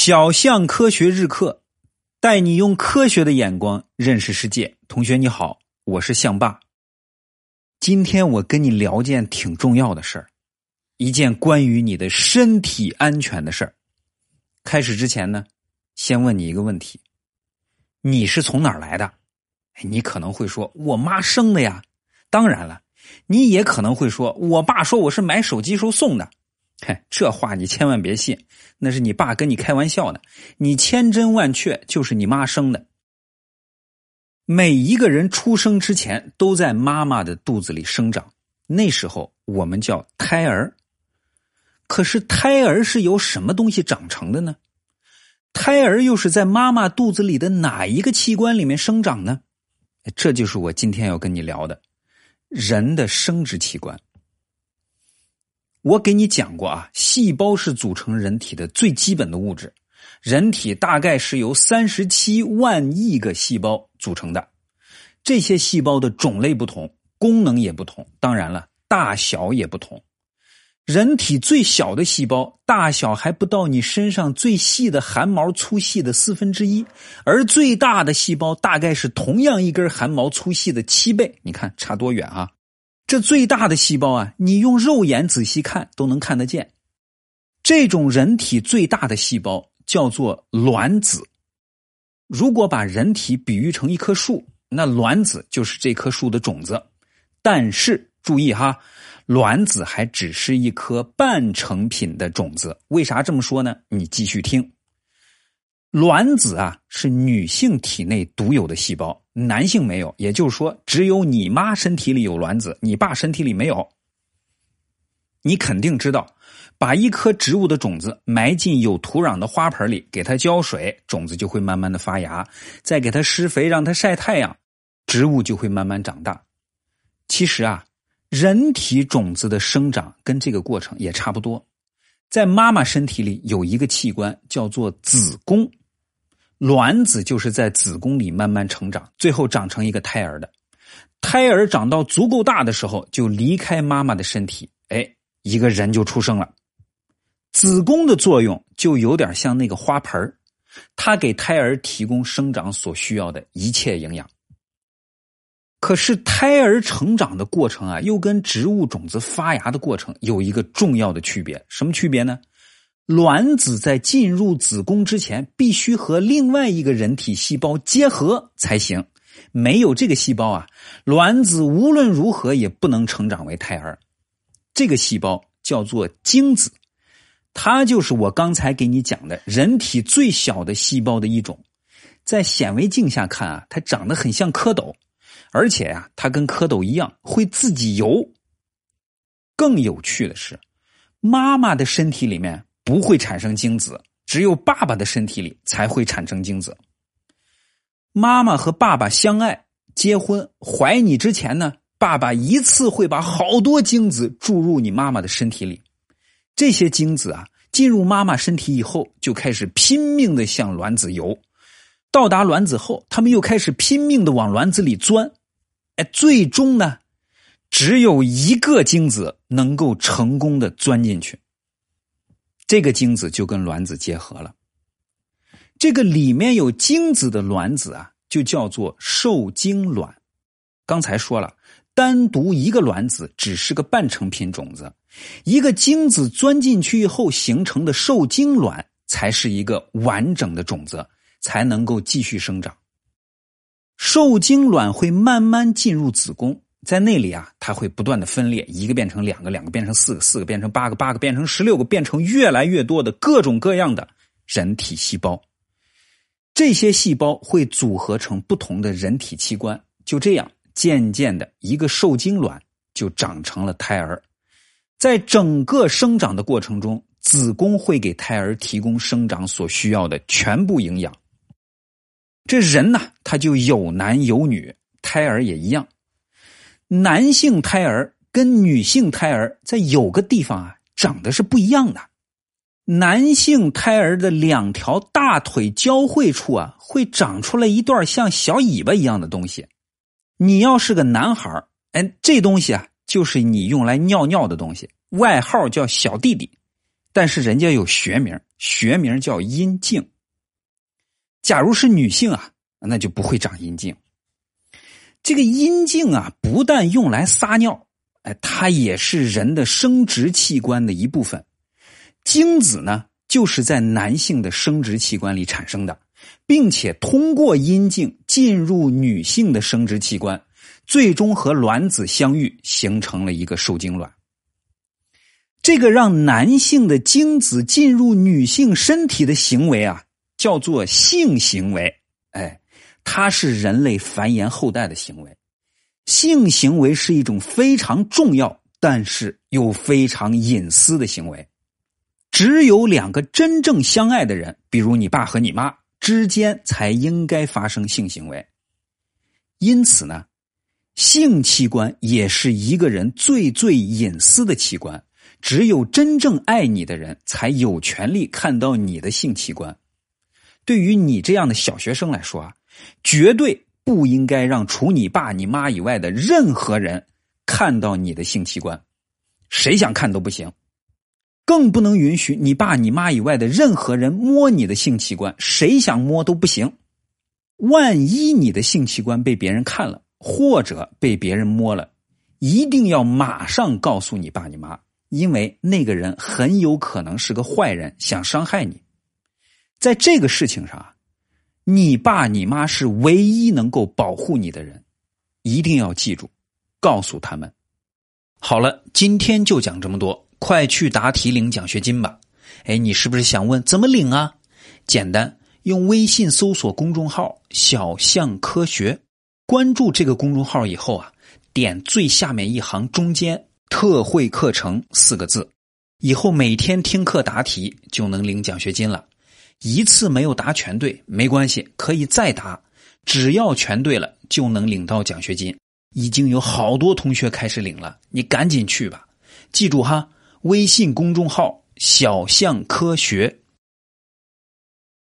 小象科学日课，带你用科学的眼光认识世界。同学你好，我是象爸。今天我跟你聊件挺重要的事儿，一件关于你的身体安全的事儿。开始之前呢，先问你一个问题：你是从哪儿来的？你可能会说我妈生的呀。当然了，你也可能会说我爸说我是买手机时候送的。嘿，这话你千万别信，那是你爸跟你开玩笑呢。你千真万确就是你妈生的。每一个人出生之前都在妈妈的肚子里生长，那时候我们叫胎儿。可是胎儿是由什么东西长成的呢？胎儿又是在妈妈肚子里的哪一个器官里面生长呢？这就是我今天要跟你聊的，人的生殖器官。我给你讲过啊，细胞是组成人体的最基本的物质。人体大概是由三十七万亿个细胞组成的，这些细胞的种类不同，功能也不同，当然了，大小也不同。人体最小的细胞大小还不到你身上最细的汗毛粗细的四分之一，而最大的细胞大概是同样一根汗毛粗细的七倍。你看差多远啊！这最大的细胞啊，你用肉眼仔细看都能看得见。这种人体最大的细胞叫做卵子。如果把人体比喻成一棵树，那卵子就是这棵树的种子。但是注意哈，卵子还只是一颗半成品的种子。为啥这么说呢？你继续听。卵子啊，是女性体内独有的细胞。男性没有，也就是说，只有你妈身体里有卵子，你爸身体里没有。你肯定知道，把一颗植物的种子埋进有土壤的花盆里，给它浇水，种子就会慢慢的发芽；再给它施肥，让它晒太阳，植物就会慢慢长大。其实啊，人体种子的生长跟这个过程也差不多。在妈妈身体里有一个器官叫做子宫。卵子就是在子宫里慢慢成长，最后长成一个胎儿的。胎儿长到足够大的时候，就离开妈妈的身体，哎，一个人就出生了。子宫的作用就有点像那个花盆它给胎儿提供生长所需要的一切营养。可是胎儿成长的过程啊，又跟植物种子发芽的过程有一个重要的区别，什么区别呢？卵子在进入子宫之前，必须和另外一个人体细胞结合才行。没有这个细胞啊，卵子无论如何也不能成长为胎儿。这个细胞叫做精子，它就是我刚才给你讲的人体最小的细胞的一种。在显微镜下看啊，它长得很像蝌蚪，而且呀，它跟蝌蚪一样会自己游。更有趣的是，妈妈的身体里面。不会产生精子，只有爸爸的身体里才会产生精子。妈妈和爸爸相爱、结婚、怀你之前呢，爸爸一次会把好多精子注入你妈妈的身体里。这些精子啊，进入妈妈身体以后，就开始拼命的向卵子游。到达卵子后，他们又开始拼命的往卵子里钻。哎，最终呢，只有一个精子能够成功的钻进去。这个精子就跟卵子结合了，这个里面有精子的卵子啊，就叫做受精卵。刚才说了，单独一个卵子只是个半成品种子，一个精子钻进去以后形成的受精卵才是一个完整的种子，才能够继续生长。受精卵会慢慢进入子宫。在那里啊，它会不断的分裂，一个变成两个，两个变成四个，四个变成八个，八个变成十六个，变成越来越多的各种各样的人体细胞。这些细胞会组合成不同的人体器官，就这样渐渐的一个受精卵就长成了胎儿。在整个生长的过程中，子宫会给胎儿提供生长所需要的全部营养。这人呢，他就有男有女，胎儿也一样。男性胎儿跟女性胎儿在有个地方啊长得是不一样的。男性胎儿的两条大腿交汇处啊会长出来一段像小尾巴一样的东西。你要是个男孩哎，这东西啊就是你用来尿尿的东西，外号叫小弟弟，但是人家有学名学名叫阴茎。假如是女性啊，那就不会长阴茎。这个阴茎啊，不但用来撒尿，哎，它也是人的生殖器官的一部分。精子呢，就是在男性的生殖器官里产生的，并且通过阴茎进入女性的生殖器官，最终和卵子相遇，形成了一个受精卵。这个让男性的精子进入女性身体的行为啊，叫做性行为。哎。它是人类繁衍后代的行为，性行为是一种非常重要，但是又非常隐私的行为。只有两个真正相爱的人，比如你爸和你妈之间，才应该发生性行为。因此呢，性器官也是一个人最最隐私的器官，只有真正爱你的人才有权利看到你的性器官。对于你这样的小学生来说啊。绝对不应该让除你爸你妈以外的任何人看到你的性器官，谁想看都不行，更不能允许你爸你妈以外的任何人摸你的性器官，谁想摸都不行。万一你的性器官被别人看了，或者被别人摸了，一定要马上告诉你爸你妈，因为那个人很有可能是个坏人，想伤害你。在这个事情上啊。你爸你妈是唯一能够保护你的人，一定要记住，告诉他们。好了，今天就讲这么多，快去答题领奖学金吧。哎，你是不是想问怎么领啊？简单，用微信搜索公众号“小象科学”，关注这个公众号以后啊，点最下面一行中间“特惠课程”四个字，以后每天听课答题就能领奖学金了。一次没有答全对没关系，可以再答，只要全对了就能领到奖学金。已经有好多同学开始领了，你赶紧去吧。记住哈，微信公众号“小象科学”。